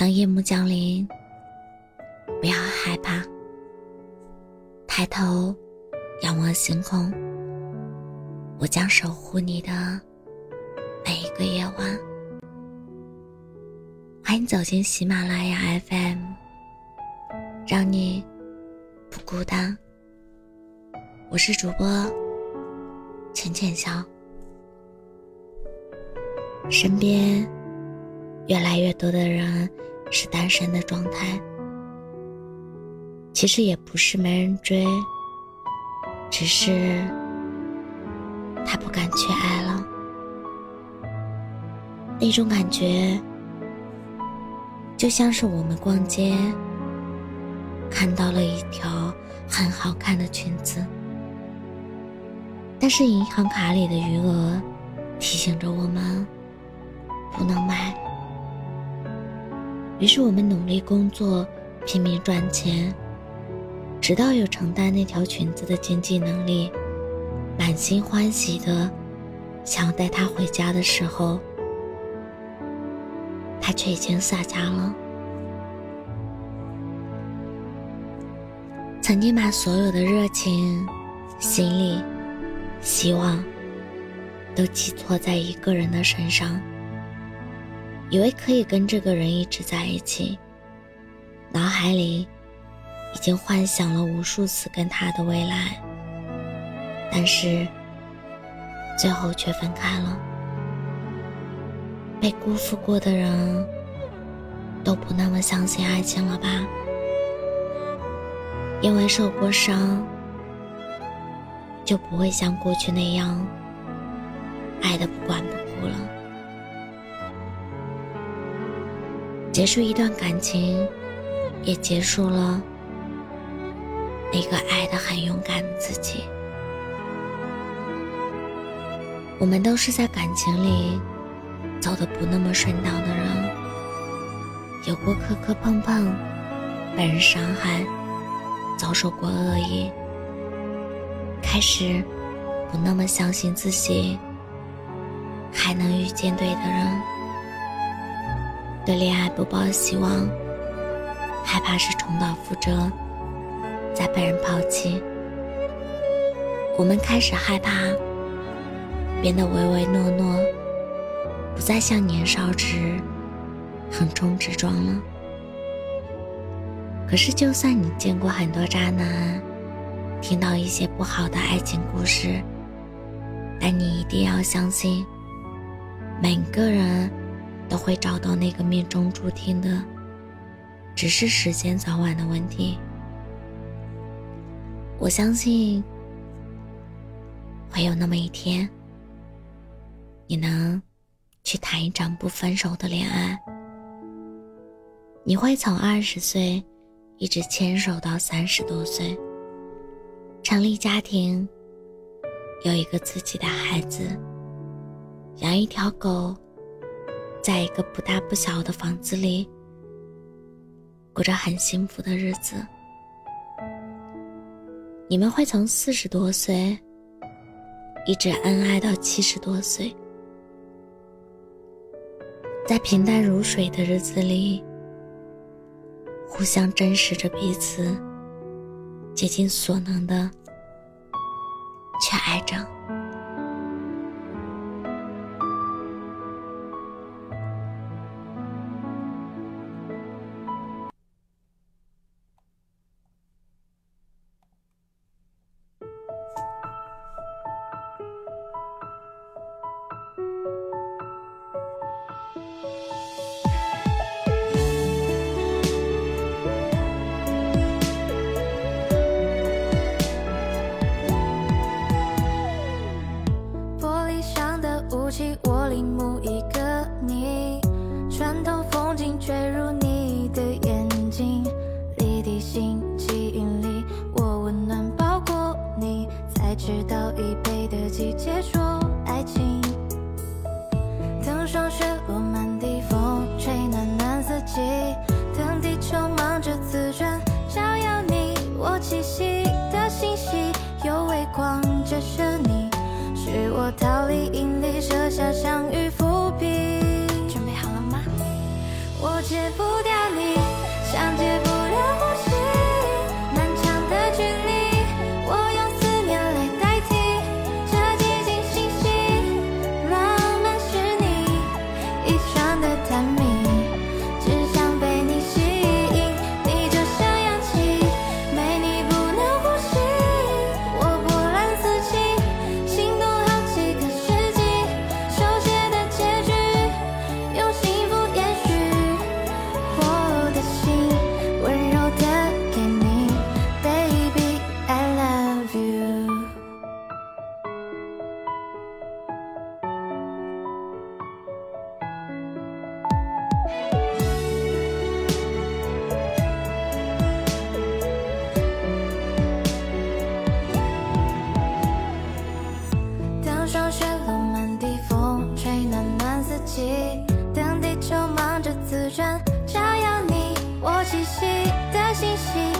当夜幕降临，不要害怕，抬头仰望星空，我将守护你的每一个夜晚。欢迎走进喜马拉雅 FM，让你不孤单。我是主播浅浅笑，身边越来越多的人。是单身的状态，其实也不是没人追，只是他不敢去爱了。那种感觉，就像是我们逛街，看到了一条很好看的裙子，但是银行卡里的余额提醒着我们不能买。于是我们努力工作，拼命赚钱，直到有承担那条裙子的经济能力，满心欢喜的想要带她回家的时候，她却已经下家了。曾经把所有的热情、心力、希望，都寄托在一个人的身上。以为可以跟这个人一直在一起，脑海里已经幻想了无数次跟他的未来，但是最后却分开了。被辜负过的人都不那么相信爱情了吧？因为受过伤，就不会像过去那样爱的不管不顾了。结束一段感情，也结束了那个爱的很勇敢的自己。我们都是在感情里走的不那么顺当的人，有过磕磕碰碰，被人伤害，遭受过恶意，开始不那么相信自己还能遇见对的人。对恋爱不抱希望，害怕是重蹈覆辙，再被人抛弃。我们开始害怕变得唯唯诺诺，不再像年少时横冲直撞了。可是，就算你见过很多渣男，听到一些不好的爱情故事，但你一定要相信，每个人。都会找到那个命中注定的，只是时间早晚的问题。我相信，会有那么一天，你能去谈一场不分手的恋爱。你会从二十岁一直牵手到三十多岁，成立家庭，有一个自己的孩子，养一条狗。在一个不大不小的房子里，过着很幸福的日子。你们会从四十多岁一直恩爱到七十多岁，在平淡如水的日子里，互相珍视着彼此，竭尽所能的去爱着。起我临摹一个你，穿透风景坠入你的眼睛，离地心吸引力，我温暖包裹你，才知道以北的季节。霜雪落满地风吹暖暖四季等地球忙着自转照耀你我栖息的星系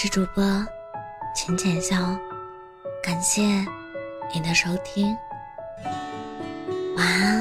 是主播浅浅笑，感谢你的收听，晚安，